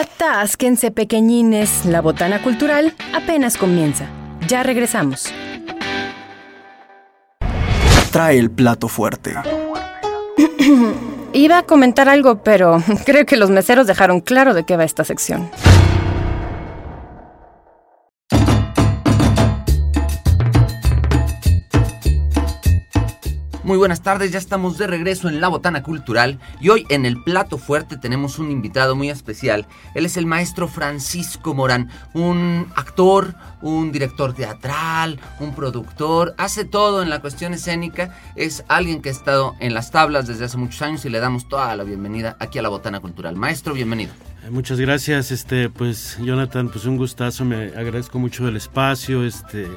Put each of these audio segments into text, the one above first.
Atásquense pequeñines, la botana cultural apenas comienza. Ya regresamos. Trae el plato fuerte. Iba a comentar algo, pero creo que los meseros dejaron claro de qué va esta sección. Muy buenas tardes, ya estamos de regreso en La Botana Cultural y hoy en el plato fuerte tenemos un invitado muy especial. Él es el maestro Francisco Morán, un actor, un director teatral, un productor, hace todo en la cuestión escénica, es alguien que ha estado en las tablas desde hace muchos años y le damos toda la bienvenida aquí a La Botana Cultural. Maestro, bienvenido. Eh, muchas gracias, este, pues Jonathan, pues un gustazo, me agradezco mucho el espacio, este,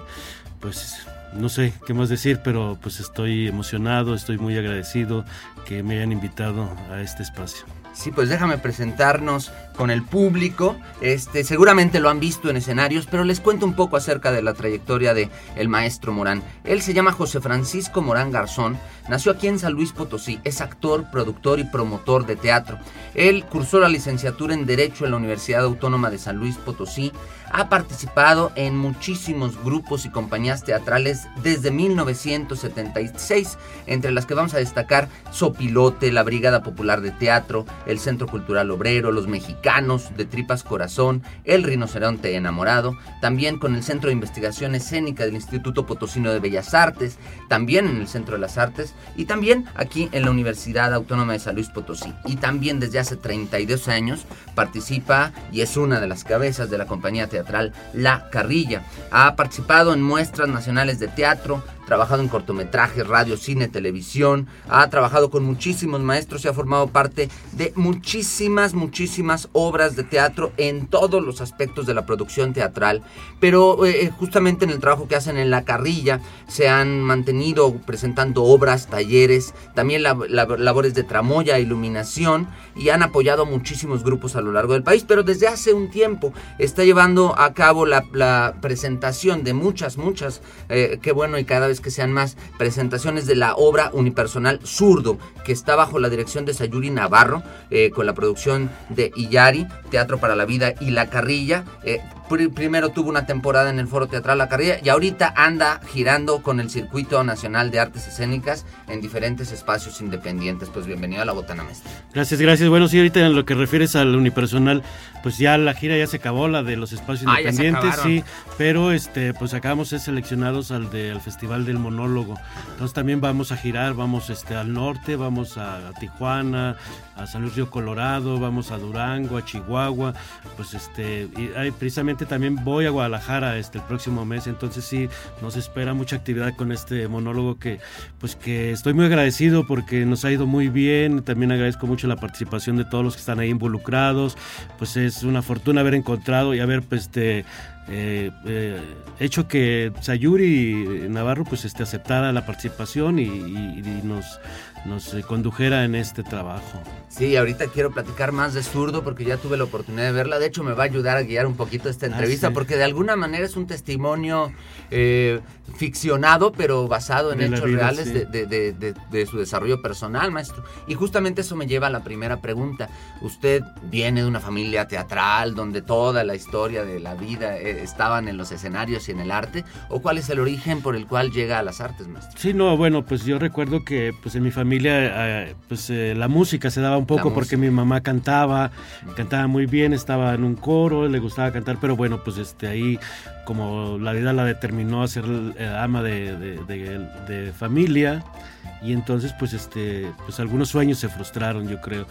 pues no sé qué más decir, pero pues estoy emocionado, estoy muy agradecido que me hayan invitado a este espacio. Sí, pues déjame presentarnos con el público. Este, seguramente lo han visto en escenarios, pero les cuento un poco acerca de la trayectoria de el maestro Morán. Él se llama José Francisco Morán Garzón, nació aquí en San Luis Potosí, es actor, productor y promotor de teatro. Él cursó la licenciatura en Derecho en la Universidad Autónoma de San Luis Potosí, ha participado en muchísimos grupos y compañías teatrales desde 1976, entre las que vamos a destacar Sopilote, la Brigada Popular de Teatro, el Centro Cultural Obrero, los Mexicanos, de Tripas Corazón, el Rinoceronte Enamorado, también con el Centro de Investigación Escénica del Instituto Potosino de Bellas Artes, también en el Centro de las Artes y también aquí en la Universidad Autónoma de San Luis Potosí. Y también desde hace 32 años participa y es una de las cabezas de la compañía teatral la Carrilla. Ha participado en muestras nacionales de teatro, trabajado en cortometrajes, radio, cine, televisión, ha trabajado con muchísimos maestros y ha formado parte de muchísimas, muchísimas obras de teatro en todos los aspectos de la producción teatral. Pero eh, eh, justamente en el trabajo que hacen en La Carrilla se han mantenido presentando obras, talleres, también labores de tramoya, iluminación y han apoyado muchísimos grupos a lo largo del país. Pero desde hace un tiempo está llevando a cabo la, presentación de muchas, muchas, eh, qué bueno y cada vez que sean más presentaciones de la obra unipersonal Zurdo, que está bajo la dirección de Sayuri Navarro, eh, con la producción de Iyari, Teatro para la Vida y La Carrilla. Eh, primero tuvo una temporada en el Foro Teatral La Carrilla y ahorita anda girando con el Circuito Nacional de Artes Escénicas en diferentes espacios independientes. Pues bienvenido a la Botana Mestre. Gracias, gracias. Bueno, sí, ahorita en lo que refieres al unipersonal, pues ya la gira ya se acabó, la de los espacios ah, independientes, sí, pero este, pues acabamos de ser seleccionados al, de, Festival del Monólogo. Entonces también vamos a girar, vamos este, al norte, vamos a, Tijuana, a San Luis Río Colorado, vamos a Durango, a Chihuahua, pues este, y hay, precisamente también voy a Guadalajara este, el próximo mes, entonces sí, nos espera mucha actividad con este monólogo que, pues que estoy muy agradecido porque nos ha ido muy bien, también agradezco mucho la participación de todos los que están ahí involucrados, pues es una fortuna haber encontrado y haber pues este eh, eh, hecho que Sayuri Navarro pues este aceptara la participación y nos nos eh, condujera en este trabajo. Sí, ahorita quiero platicar más de Zurdo porque ya tuve la oportunidad de verla. De hecho, me va a ayudar a guiar un poquito esta ah, entrevista porque de alguna manera es un testimonio eh, ficcionado, pero basado en hechos reales de, su desarrollo personal, maestro. Y justamente eso me lleva a la primera pregunta. Usted viene de una familia teatral donde toda la historia de la vida estaban en los escenarios y en el arte. ¿O cuál es el origen por el cual llega a las artes, maestro? Sí, no, bueno, pues yo recuerdo que pues en mi familia eh, pues eh, la música se daba un poco porque mi mamá cantaba, cantaba muy bien, estaba en un coro, le gustaba cantar, pero bueno, pues este ahí como la vida la determinó a ser eh, ama de, familia y entonces pues este pues algunos sueños se frustraron yo creo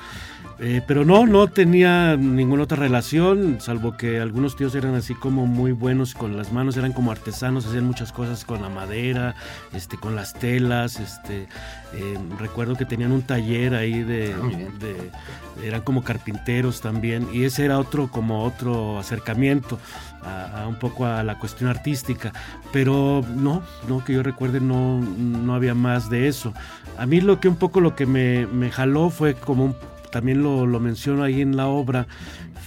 eh, pero no, no tenía ninguna otra relación, salvo que algunos tíos eran así como muy buenos con las manos, eran como artesanos, hacían muchas cosas con la madera, este, con las telas, este, eh, recuerdo que tenían un taller ahí de, ah, eran como carpinteros también, y ese era otro, como otro acercamiento a, un poco a la cuestión artística, pero no, no que yo recuerde no, no había más de eso. A mí lo que un poco lo que me, me jaló fue como un también lo, lo menciono ahí en la obra,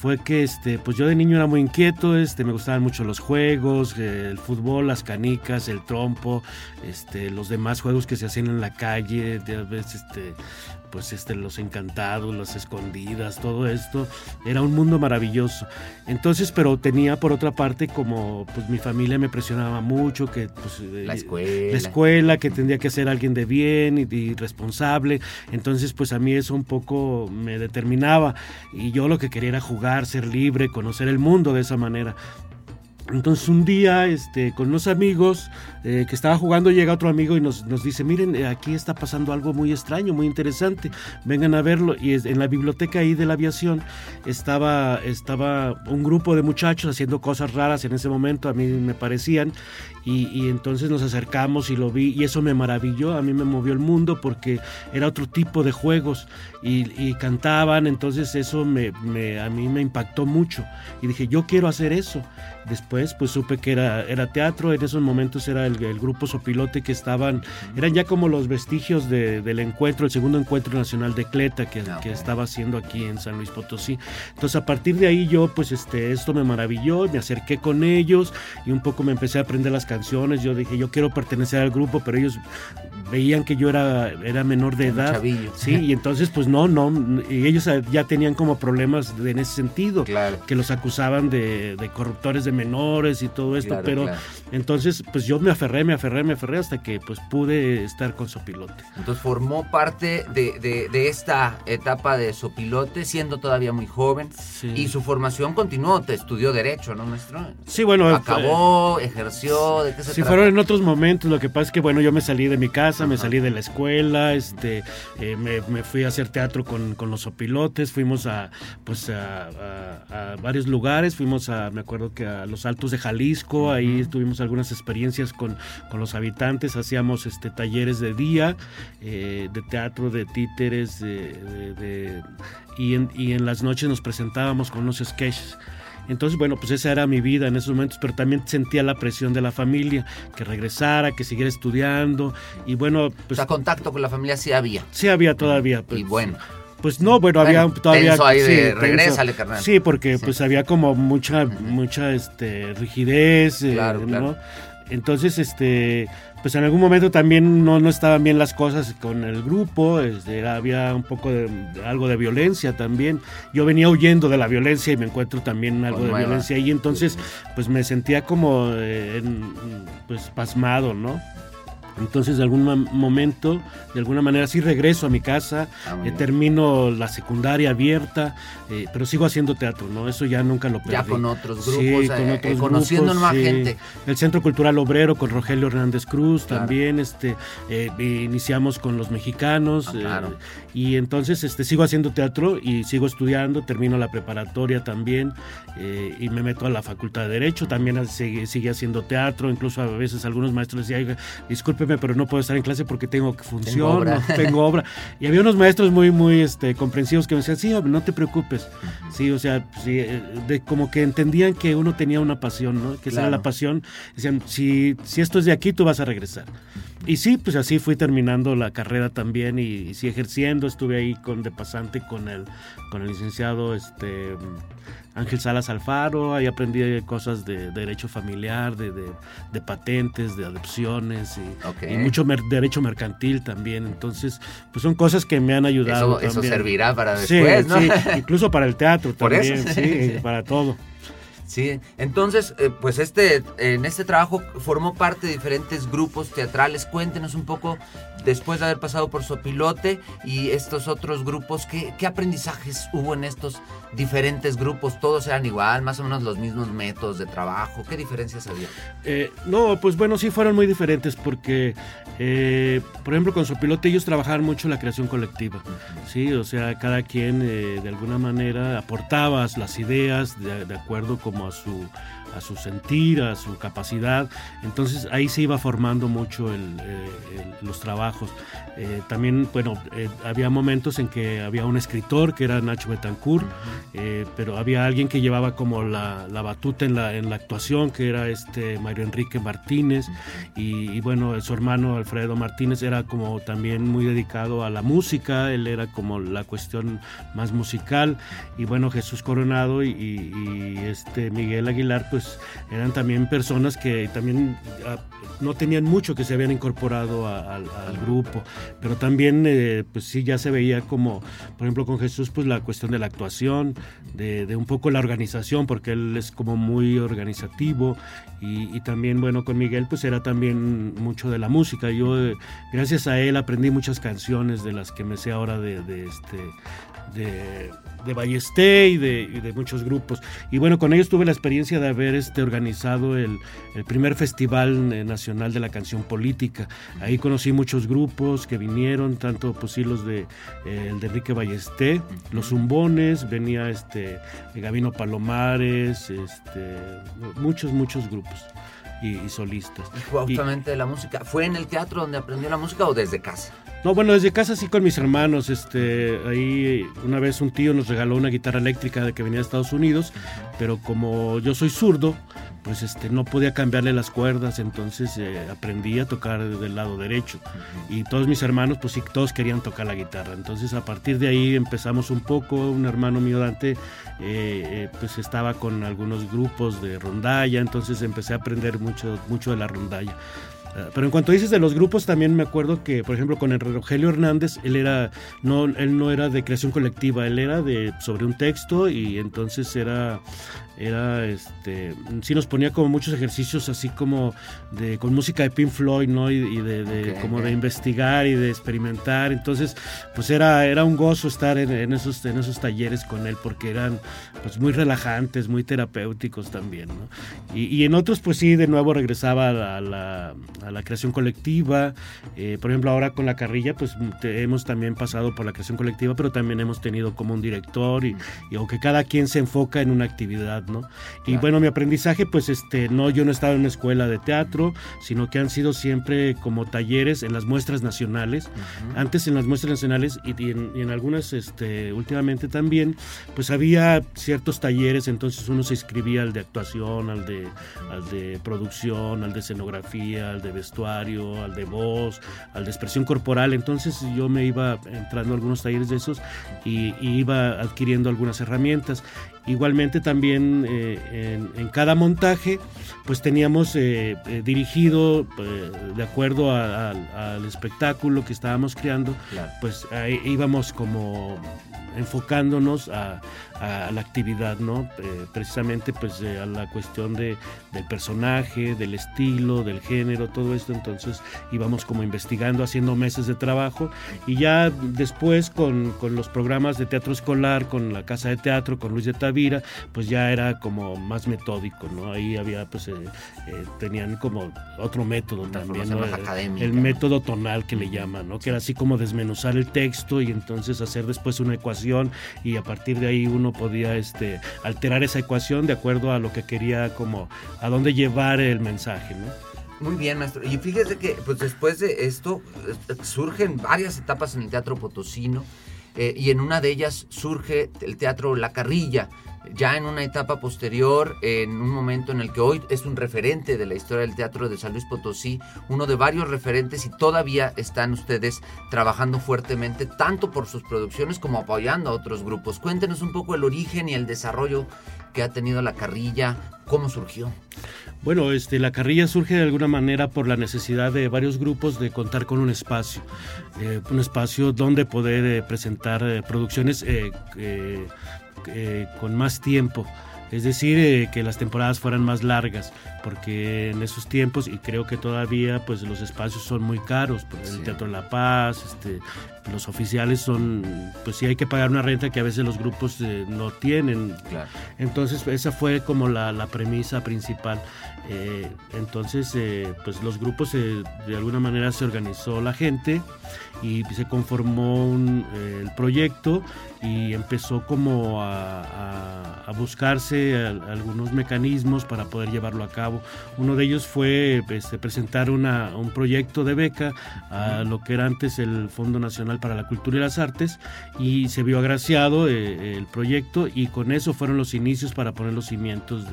fue que este, pues yo de niño era muy inquieto, este, me gustaban mucho los juegos, el fútbol, las canicas, el trompo, este, los demás juegos que se hacían en la calle, de, veces, este, pues este, los encantados, las escondidas, todo esto. Era un mundo maravilloso. Entonces, pero tenía por otra parte como pues mi familia me presionaba mucho, que pues la escuela, la escuela que tendría que ser alguien de bien y, responsable. Entonces, pues a mí eso un poco me determinaba y yo lo que quería era jugar, ser libre, conocer el mundo de esa manera. Entonces un día este, con unos amigos eh, que estaba jugando llega otro amigo y nos, nos dice, miren, eh, aquí está pasando algo muy extraño, muy interesante, vengan a verlo. Y en la biblioteca ahí de la aviación estaba, estaba un grupo de muchachos haciendo cosas raras en ese momento, a mí me parecían, y, entonces nos acercamos y lo vi y eso me maravilló, a mí me movió el mundo porque era otro tipo de juegos y, cantaban, entonces eso me, a mí me impactó mucho y dije, yo quiero hacer eso. Después pues supe que era, era teatro, en esos momentos era el, grupo Sopilote que estaban, eran ya como los vestigios del encuentro, el segundo encuentro nacional de Cleta que, que estaba haciendo aquí en San Luis Potosí. Entonces a partir de ahí yo pues este, esto me maravilló, me acerqué con ellos y un poco me empecé a aprender las canciones canciones, yo dije, yo quiero pertenecer al grupo, pero ellos veían que yo era, era menor de edad. Sí, y entonces pues no, no, y ellos ya tenían como problemas en ese sentido, que los acusaban de, corruptores de menores y todo esto, pero entonces pues yo me aferré, me aferré, me aferré hasta que pues pude estar con Sopilote. Entonces formó parte de, de, esta etapa de Sopilote siendo todavía muy joven y su formación continuó, te estudió Derecho, ¿no, maestro? Sí, bueno. Acabó, ejerció, ¿de qué se fueron en otros momentos, lo que pasa es que bueno, yo me salí de mi casa, me salí de la escuela, este, eh, me, fui a hacer teatro con, los opilotes, fuimos a, pues a, varios lugares, fuimos a, me acuerdo que a los Altos de Jalisco, ahí tuvimos algunas experiencias con, los habitantes, hacíamos este, talleres de día, eh, de teatro, de títeres, de, y, en, y en las noches nos presentábamos con unos sketches. Entonces, bueno, pues esa era mi vida en esos momentos, pero también sentía la presión de la familia, que regresara, que siguiera estudiando. Y bueno, pues... O sea, contacto con la familia sí había. Sí había todavía. Pues, y bueno. Pues no, bueno, había todavía... ahí de, regrésale, carnal. Sí, porque pues había como mucha, mucha este, rigidez, eh, claro, claro. Entonces, este, pues en algún momento también no, no estaban bien las cosas con el grupo, este, había un poco de, algo de violencia también. Yo venía huyendo de la violencia y me encuentro también algo de violencia ahí, entonces pues me sentía como eh, pues pasmado, ¿no? Entonces, de algún momento, de alguna manera, sí regreso a mi casa, ah, eh, termino la secundaria abierta, eh, pero sigo haciendo teatro, ¿no? Eso ya nunca lo perdí. Ya con otros grupos, con eh, otros conociendo más gente. El Centro Cultural Obrero con Rogelio Hernández Cruz también, este, iniciamos con los mexicanos, ah, y entonces este, sigo haciendo teatro y sigo estudiando, termino la preparatoria también, y me meto a la Facultad de Derecho, también sigue, sigue haciendo teatro, incluso a veces algunos maestros decían, disculpe, pero no puedo estar en clase porque tengo que funcionar, tengo obra. Y había unos maestros muy, muy este, comprensivos que me decían, sí, no te preocupes. Sí, o sea, eh, de, como que entendían que uno tenía una pasión, ¿no? Que esa era la pasión. Decían, si, si esto es de aquí, tú vas a regresar. Y sí, pues así fui terminando la carrera también y, sí ejerciendo. Estuve ahí con de pasante con el, con el licenciado este, Ángel Salas Alfaro. Ahí aprendí cosas de, derecho familiar, de, de, patentes, de adopciones y, mucho derecho mercantil también. Entonces, pues son cosas que me han ayudado. Eso, servirá para después, ¿no? Sí, incluso para el teatro también, sí, para todo. Sí, entonces, eh, pues este, en este trabajo formó parte de diferentes grupos teatrales. Cuéntenos un poco, después de haber pasado por Sopilote y estos otros grupos, ¿qué, qué aprendizajes hubo en estos diferentes grupos? ¿Todos eran igual? ¿Más o menos los mismos métodos de trabajo? ¿Qué diferencias había? Eh, no, pues bueno, sí fueron muy diferentes porque, eh, por ejemplo, con Sopilote ellos trabajaban mucho la creación colectiva, ¿sí? O sea, cada quien de alguna manera aportaba las ideas de, de acuerdo con a su, a su sentir, a su capacidad. Entonces ahí se iba formando mucho eh, los trabajos. Eh, también, bueno, eh, había momentos en que había un escritor que era Nacho Betancourt, pero había alguien que llevaba como la, batuta en la, en la actuación, que era este Mario Enrique Martínez. Y, bueno, su hermano Alfredo Martínez era como también muy dedicado a la música, él era como la cuestión más musical. Y bueno, Jesús Coronado y, y este Miguel Aguilar, pues pues, eran también personas que también ah, no tenían mucho que se habían incorporado al grupo, pero también eh, pues sí ya se veía como, por ejemplo con Jesús pues la cuestión de la actuación, de, un poco la organización, porque él es como muy organizativo. Y, también bueno con Miguel pues era también mucho de la música, yo eh, gracias a él aprendí muchas canciones de las que me sé ahora de, de este de, de Ballesté y de, muchos grupos. Y bueno, con ellos tuve la experiencia de haber este, organizado el, primer Festival eh, Nacional de la Canción Política. Ahí conocí muchos grupos que vinieron, tanto pues sí los de, eh, el de Enrique Ballesté, los Zumbones, venía este, Gabino Palomares, este, muchos, muchos grupos. Y, solistas. Y justamente de la música, ¿fue en el teatro donde aprendió la música o desde casa? No, bueno, desde casa sí con mis hermanos. Este, ahí una vez un tío nos regaló una guitarra eléctrica de que venía de Estados Unidos, pero como yo soy zurdo, pues este, no podía cambiarle las cuerdas, entonces eh, aprendí a tocar del lado derecho. Y todos mis hermanos, pues sí, todos querían tocar la guitarra. Entonces a partir de ahí empezamos un poco. Un hermano mío, Dante, eh, eh, pues estaba con algunos grupos de rondalla, entonces empecé a aprender mucho, mucho de la rondalla. Pero en cuanto dices de los grupos, también me acuerdo que, por ejemplo, con el Rogelio Hernández, él era, no, él no era de creación colectiva, él era de sobre un texto y entonces era era este sí nos ponía como muchos ejercicios así como de con música de Pink Floyd no y, de, como de investigar y de experimentar. Entonces pues era era un gozo estar en, esos en esos talleres con él porque eran pues muy relajantes muy terapéuticos también ¿no? y, en otros pues sí de nuevo regresaba a la, a la, creación colectiva. Eh, por ejemplo ahora con la carrilla pues hemos también pasado por la creación colectiva pero también hemos tenido como un director y, y aunque cada quien se enfoca en una actividad y bueno, mi aprendizaje, pues este, no, yo no he estado en una escuela de teatro, sino que han sido siempre como talleres en las muestras nacionales. Antes en las muestras nacionales y, en, algunas, este, últimamente también, pues había ciertos talleres, entonces uno se inscribía al de actuación, al de, al de producción, al de escenografía, al de vestuario, al de voz, al de expresión corporal. Entonces yo me iba entrando a algunos talleres de esos y iba adquiriendo algunas herramientas. Igualmente también eh, en, cada montaje pues teníamos eh, eh, dirigido de acuerdo al espectáculo que estábamos creando, pues ahí íbamos como enfocándonos a, la actividad, ¿no? Eh, precisamente pues a la cuestión de, del personaje, del estilo, del género, todo esto, entonces íbamos como investigando, haciendo meses de trabajo. Y ya después con, los programas de teatro escolar, con la casa de teatro, con Luis de Tavira, pues ya era como más metódico, ¿no? Ahí había pues eh, eh, tenían como otro método también, el, método tonal que le llaman, ¿no? Que era así como desmenuzar el texto y entonces hacer después una ecuación y a partir de ahí uno podía este, alterar esa ecuación de acuerdo a lo que quería como a dónde llevar el mensaje, Muy bien, maestro. Y fíjese que pues después de esto eh, surgen varias etapas en el teatro potosino eh, y en una de ellas surge el teatro La Carrilla, ya en una etapa posterior, en un momento en el que hoy es un referente de la historia del teatro de San Luis Potosí, uno de varios referentes y todavía están ustedes trabajando fuertemente, tanto por sus producciones como apoyando a otros grupos. Cuéntenos un poco el origen y el desarrollo que ha tenido la carrilla, cómo surgió. Bueno, este, la carrilla surge de alguna manera por la necesidad de varios grupos de contar con un espacio, eh, un espacio donde poder eh, presentar eh, producciones con más tiempo. Es decir, que las temporadas fueran más largas, porque en esos tiempos, y creo que todavía, pues los espacios son muy caros, por el Teatro La Paz, este, los oficiales son, pues sí hay que pagar una renta que a veces los grupos eh, no tienen. Entonces, esa fue como la, la premisa principal. entonces, pues los grupos, de alguna manera se organizó la gente y se conformó el proyecto y empezó como a, buscarse algunos mecanismos para poder llevarlo a cabo. Uno de ellos fue este, presentar una, un proyecto de beca a lo que era antes el Fondo Nacional para la Cultura y las Artes y se vio agraciado eh, el proyecto y con eso fueron los inicios para poner los cimientos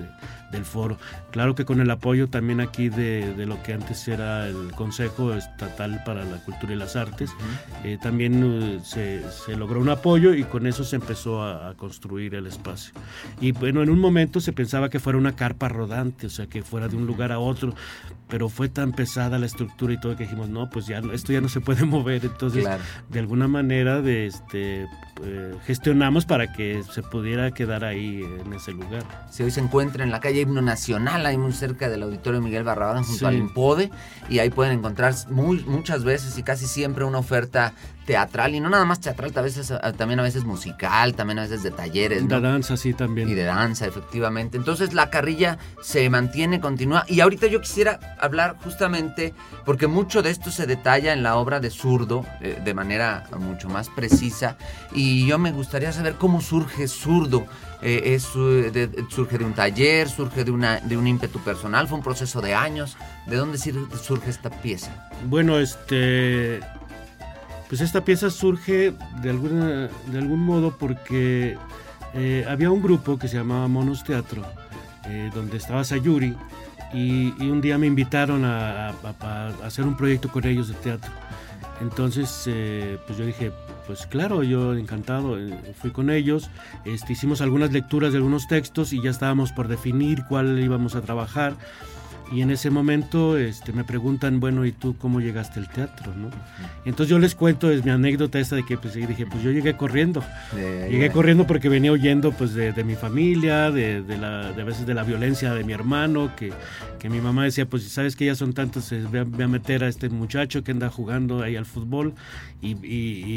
del foro. Claro que con el apoyo también aquí de, de, lo que antes era el Consejo Estatal para la Cultura y las Artes, eh, también eh, se, se logró un apoyo y con eso se empezó a, construir el espacio. Y bueno, en un momento se pensaba que fuera una carpa rodante, o sea, que fuera de un lugar a otro, pero fue tan pesada la estructura y todo que dijimos, no, pues ya esto ya no se puede mover. Entonces, de alguna manera, de este, eh, gestionamos para que se pudiera quedar ahí en ese lugar. Si hoy se encuentra en la calle Himno Nacional, ahí muy cerca del Auditorio Miguel Barrabán, junto al Impode, y ahí pueden encontrar muy, muchas veces y casi siempre una oferta teatral y no nada más teatral, a veces, también a veces musical, también a veces de talleres. De danza, sí, también. Y de danza, efectivamente. Entonces la carrilla se mantiene, continúa. Y ahorita yo quisiera hablar justamente, porque mucho de esto se detalla en la obra de Zurdo, eh, de manera mucho más precisa, y yo me gustaría saber cómo surge Zurdo. Eh, es, surge de un taller, surge de, una, de un ímpetu personal, fue un proceso de años. ¿De dónde surge esta pieza? Bueno, este pues esta pieza surge de, alguna, de algún modo porque eh, había un grupo que se llamaba Monos Teatro, eh, donde estaba Sayuri, y, un día me invitaron a, hacer un proyecto con ellos de teatro. Entonces, eh, pues yo dije, pues claro, yo encantado, fui con ellos, este, hicimos algunas lecturas de algunos textos y ya estábamos por definir cuál íbamos a trabajar. Y en ese momento este, me preguntan, bueno, ¿y tú cómo llegaste al teatro? ¿no? entonces yo les cuento, es mi anécdota esta de que pues, dije, pues yo llegué corriendo. llegué corriendo porque venía huyendo pues, de, mi familia, de, de, la, de a veces de la violencia de mi hermano, que, que mi mamá decía, pues sabes que ya son tantos, eh, voy a, meter a este muchacho que anda jugando ahí al fútbol. Y,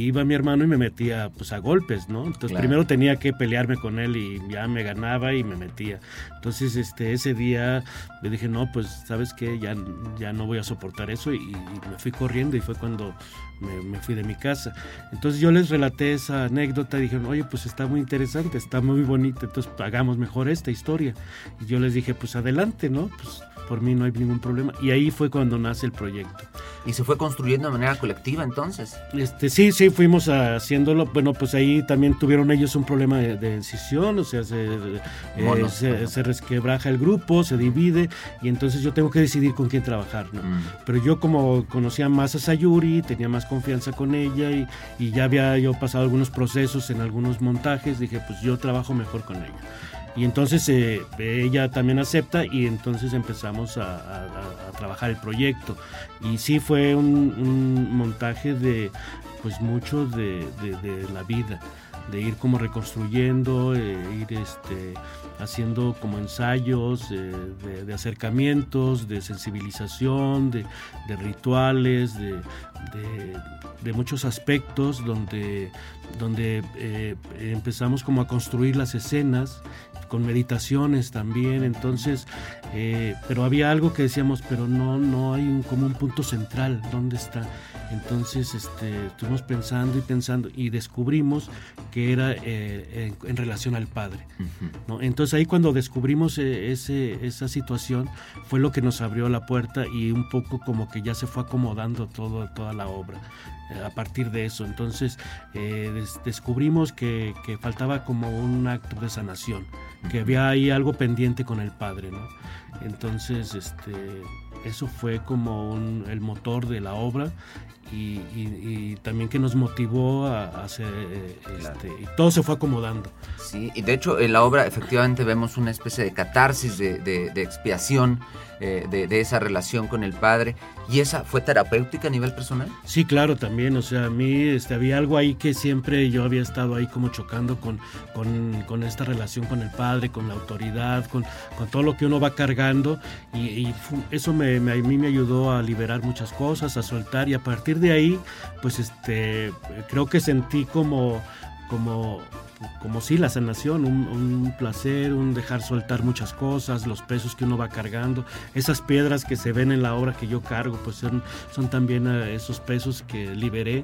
iba mi hermano y me metía pues a golpes, ¿no? Entonces primero tenía que pelearme con él y ya me ganaba y me metía. Entonces este, ese día le dije, no, pues sabes que ya, ya no voy a soportar eso y, me fui corriendo y fue cuando me, fui de mi casa. Entonces yo les relaté esa anécdota y dijeron, oye, pues está muy interesante, está muy bonita, entonces hagamos mejor esta historia. Y yo les dije, pues adelante, ¿no? Pues por mí no hay ningún problema. Y ahí fue cuando nace el proyecto. ¿Y se fue construyendo de manera colectiva entonces? Este, sí, sí, fuimos haciéndolo. Bueno, pues ahí también tuvieron ellos un problema de, decisión, o sea, se, eh, se, resquebraja el grupo, se divide, y entonces yo tengo que decidir con quién trabajar, ¿no? Mm. Pero yo como conocía más a Sayuri, tenía más confianza con ella y, y ya había yo pasado algunos procesos en algunos montajes, dije, pues yo trabajo mejor con ella. Y entonces eh, ella también acepta y entonces empezamos a, trabajar el proyecto. Y sí fue un, montaje de pues mucho de, la vida, de ir como reconstruyendo, eh, ir este, haciendo como ensayos eh, de, acercamientos, de sensibilización, de, rituales, de, muchos aspectos donde, donde empezamos como a construir las escenas con meditaciones también, entonces, eh, pero había algo que decíamos, pero no, no hay un, como un punto central, ¿dónde está? Entonces este, estuvimos pensando y pensando y descubrimos que era eh, en, relación al Padre. ¿no? Entonces ahí cuando descubrimos eh, ese, esa situación fue lo que nos abrió la puerta y un poco como que ya se fue acomodando todo, toda la obra a partir de eso. Entonces descubrimos que, que, faltaba como un acto de sanación que había ahí algo pendiente con el padre, ¿no? Entonces, este, eso fue como el motor de la obra y, también que nos motivó a, hacer, este, y todo se fue acomodando. Sí, y de hecho en la obra efectivamente vemos una especie de catarsis, de, de expiación eh, de, esa relación con el padre. ¿Y esa fue terapéutica a nivel personal? Sí, claro, también. O sea, a mí este, había algo ahí que siempre yo había estado ahí como chocando con, con, esta relación con el padre, con la autoridad, con, con todo lo que uno va cargando. Y, eso me, a mí me ayudó a liberar muchas cosas, a soltar. Y a partir de ahí, pues este, creo que sentí como, como como sí, la sanación, un, placer, un dejar soltar muchas cosas, los pesos que uno va cargando, esas piedras que se ven en la obra que yo cargo, pues son, son también eh, esos pesos que liberé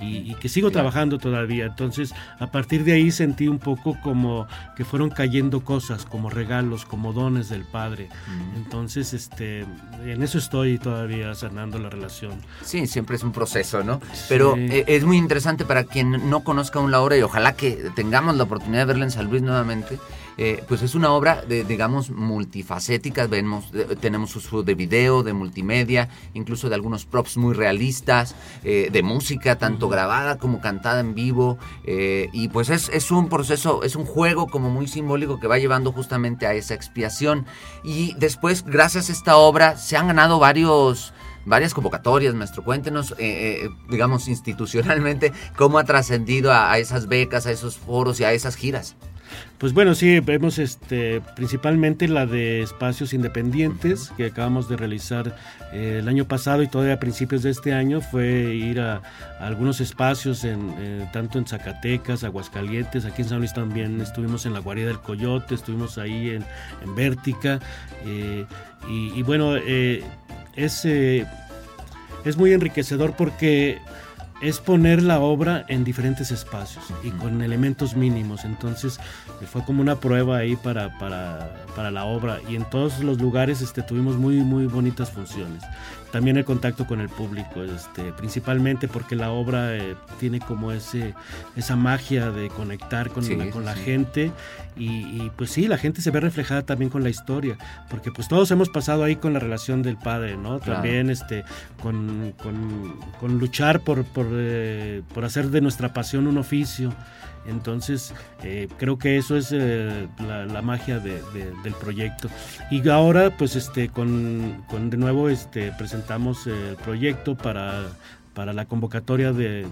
y, que sigo trabajando todavía. Entonces, a partir de ahí sentí un poco como que fueron cayendo cosas, como regalos, como dones del Padre. Entonces, este, en eso estoy todavía sanando la relación. Sí, siempre es un proceso, ¿no? Pero eh, es muy interesante para quien no conozca aún la obra y ojalá que tenga tengamos la oportunidad de verla en San Luis nuevamente, eh, pues es una obra, de, digamos, multifacética. Vemos, tenemos uso de video, de multimedia, incluso de algunos props muy realistas, eh, de música, tanto grabada como cantada en vivo. Eh, y pues es, es un proceso, es un juego como muy simbólico que va llevando justamente a esa expiación. Y después, gracias a esta obra, se han ganado varios varias convocatorias, maestro. Cuéntenos, eh, eh, digamos, institucionalmente, cómo ha trascendido a, esas becas, a esos foros y a esas giras. Pues bueno, sí, vemos este, principalmente la de espacios independientes que acabamos de realizar eh, el año pasado y todavía a principios de este año fue ir a, algunos espacios en, tanto en Zacatecas, Aguascalientes, aquí en San Luis también estuvimos en la Guarida del Coyote, estuvimos ahí en, en Vértica y, y, bueno, es, eh, es muy enriquecedor porque es poner la obra en diferentes espacios y con elementos mínimos. Entonces fue como una prueba ahí para, para, para la obra. Y en todos los lugares este, tuvimos muy, muy bonitas funciones. También el contacto con el público, este, principalmente porque la obra eh, tiene como ese, esa magia de conectar con, la, con la gente. Y, pues sí, la gente se ve reflejada también con la historia, porque pues todos hemos pasado ahí con la relación del padre, ¿no? También este, con, con, luchar por, por, eh, por hacer de nuestra pasión un oficio. Entonces, eh, creo que eso es eh, la, magia del proyecto. Y ahora, pues, este, con, con de nuevo, este, presentamos el proyecto para para la convocatoria de,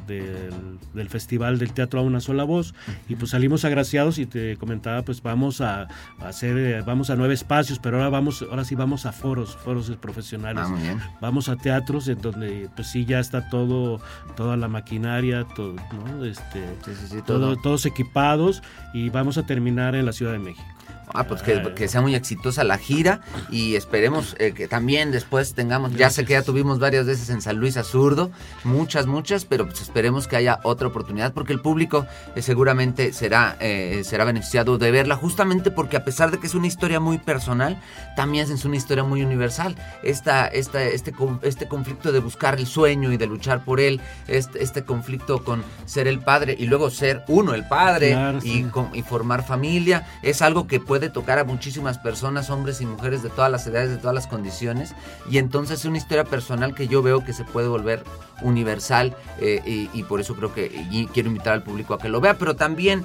del Festival del Teatro a una sola voz y pues salimos agraciados y te comentaba pues vamos a, hacer eh, vamos a nueve espacios pero ahora vamos ahora sí vamos a foros foros profesionales ah, vamos a teatros en donde pues sí ya está todo toda la maquinaria todo ¿no? este todo. todos equipados y vamos a terminar en la Ciudad de México Ah, pues que, sea muy exitosa la gira y esperemos eh, que también después tengamos, ya sé que ya tuvimos varias veces en San Luis Azurdo, muchas, muchas, pero pues esperemos que haya otra oportunidad porque el público eh, seguramente será, eh, será beneficiado de verla, justamente porque a pesar de que es una historia muy personal, también es una historia muy universal. Esta, esta, este, este conflicto de buscar el sueño y de luchar por él, este, este conflicto con ser el padre y luego ser uno el padre y, y formar familia, es algo que puede de tocar a muchísimas personas, hombres y mujeres de todas las edades, de todas las condiciones, y entonces es una historia personal que yo veo que se puede volver universal eh, y, por eso creo que quiero invitar al público a que lo vea, pero también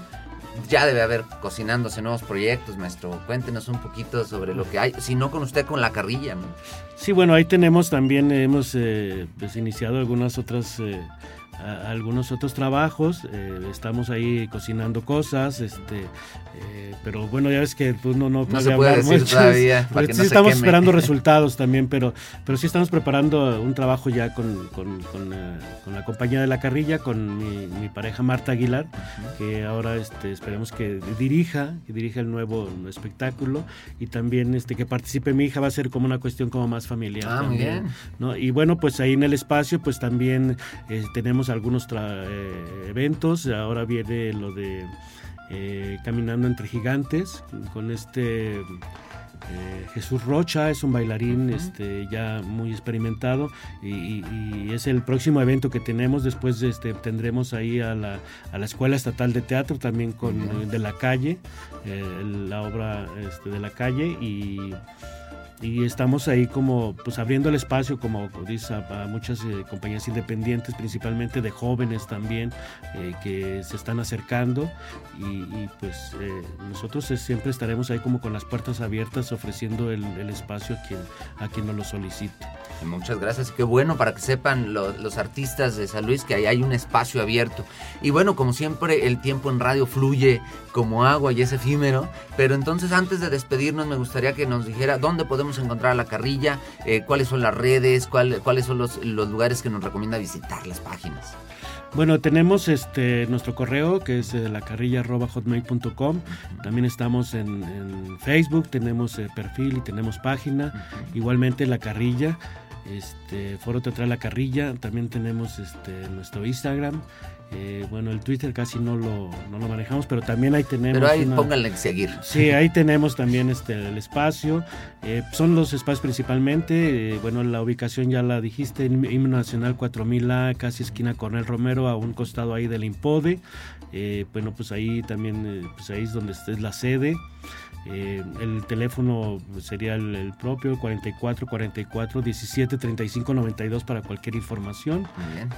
ya debe haber cocinándose nuevos proyectos, maestro. Cuéntenos un poquito sobre lo que hay, si no con usted, con la carrilla. Sí, bueno, ahí tenemos también, hemos eh, pues, iniciado algunas otras... Eh, algunos otros trabajos, eh, estamos ahí cocinando cosas, este, eh, pero bueno, ya ves que pues, no, no, no se puede decir todavía. Para sí estamos esperando resultados también, pero, pero sí estamos preparando un trabajo ya con, con, con, eh, la compañía de la carrilla, con mi, mi pareja Marta Aguilar, que ahora este, esperemos que dirija, que dirija el nuevo espectáculo y también este, que participe mi hija, va a ser como una cuestión como más familiar. Ah, muy bien. ¿no? Y bueno, pues ahí en el espacio pues también tenemos algunos eh, eventos. Ahora viene lo de eh, Caminando entre Gigantes con este eh, Jesús Rocha, es un bailarín este, ya muy experimentado y, es el próximo evento que tenemos. Después este, tendremos ahí a la, a la Escuela Estatal de Teatro también con De la Calle, la obra este, de la calle y y estamos ahí como pues abriendo el espacio como dice a, muchas eh, compañías independientes principalmente de jóvenes también eh, que se están acercando y, pues eh, nosotros siempre estaremos ahí como con las puertas abiertas ofreciendo el, espacio a quien a quien nos lo solicite. Muchas gracias qué bueno para que sepan los artistas de San Luis que ahí hay un espacio abierto. Y bueno como siempre el tiempo en radio fluye como agua y es efímero pero entonces antes de despedirnos me gustaría que nos dijera dónde podemos encontrar a la carrilla? Eh, ¿Cuáles son las redes? ¿Cuáles son los, lugares que nos recomienda visitar, las páginas? Bueno, tenemos este nuestro correo que es eh, lacarrilla.hotmail.com. También estamos en, Facebook, tenemos eh, perfil y tenemos página. Igualmente La Carrilla. este, Foro Teatral La Carrilla, también tenemos este, nuestro Instagram, eh, bueno, el Twitter casi no lo, no lo manejamos, pero también ahí tenemos. Pero ahí pónganle en seguir. Sí, ahí tenemos también este, el espacio. Eh, son los espacios principalmente. Eh, bueno, la ubicación ya la dijiste: Himno Nacional 4000A, casi esquina Cornel Romero, a un costado ahí del Impode. bueno, pues ahí también, pues ahí es donde es la sede. Eh, el teléfono sería el, propio 44 44 17 35 92 para cualquier información.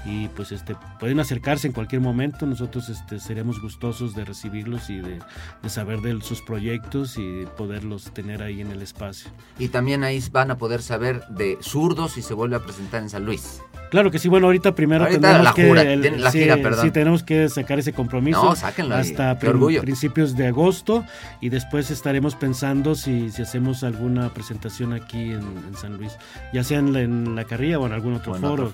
Y pues este pueden acercarse en cualquier momento. Nosotros este, seremos gustosos de recibirlos y de, saber de sus proyectos y poderlos tener ahí en el espacio. Y también ahí van a poder saber de zurdos si se vuelve a presentar en San Luis. Claro que sí, bueno, ahorita primero tenemos que sí, tenemos que sacar ese compromiso hasta principios de agosto y después estaremos pensando si, si hacemos alguna presentación aquí en, San Luis, ya sea en la, Carrilla o en algún otro, foro,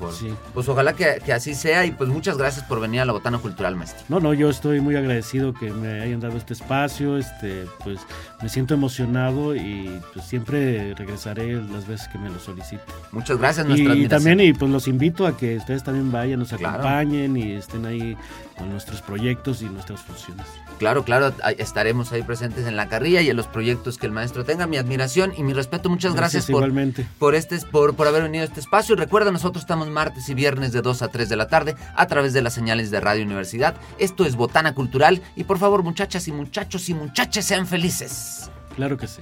Pues ojalá que, así sea y pues muchas gracias por venir a la Botana Cultural, maestro. No, no, yo estoy muy agradecido que me hayan dado este espacio, este, pues me siento emocionado y pues siempre regresaré las veces que me lo solicite. Muchas gracias, nuestra Y, también y pues los invito invito a que ustedes también vayan, nos acompañen y estén ahí con nuestros proyectos y nuestras funciones. Claro, claro, estaremos ahí presentes en la carrilla y en los proyectos que el maestro tenga. Mi admiración y mi respeto. Muchas gracias, por, por, este, por, por haber venido a este espacio. Recuerda, nosotros estamos martes y viernes de 2 a 3 de la tarde a través de las señales de Radio Universidad. Esto es Botana Cultural y por favor, muchachas y muchachos y muchachas, sean felices. Claro que sí.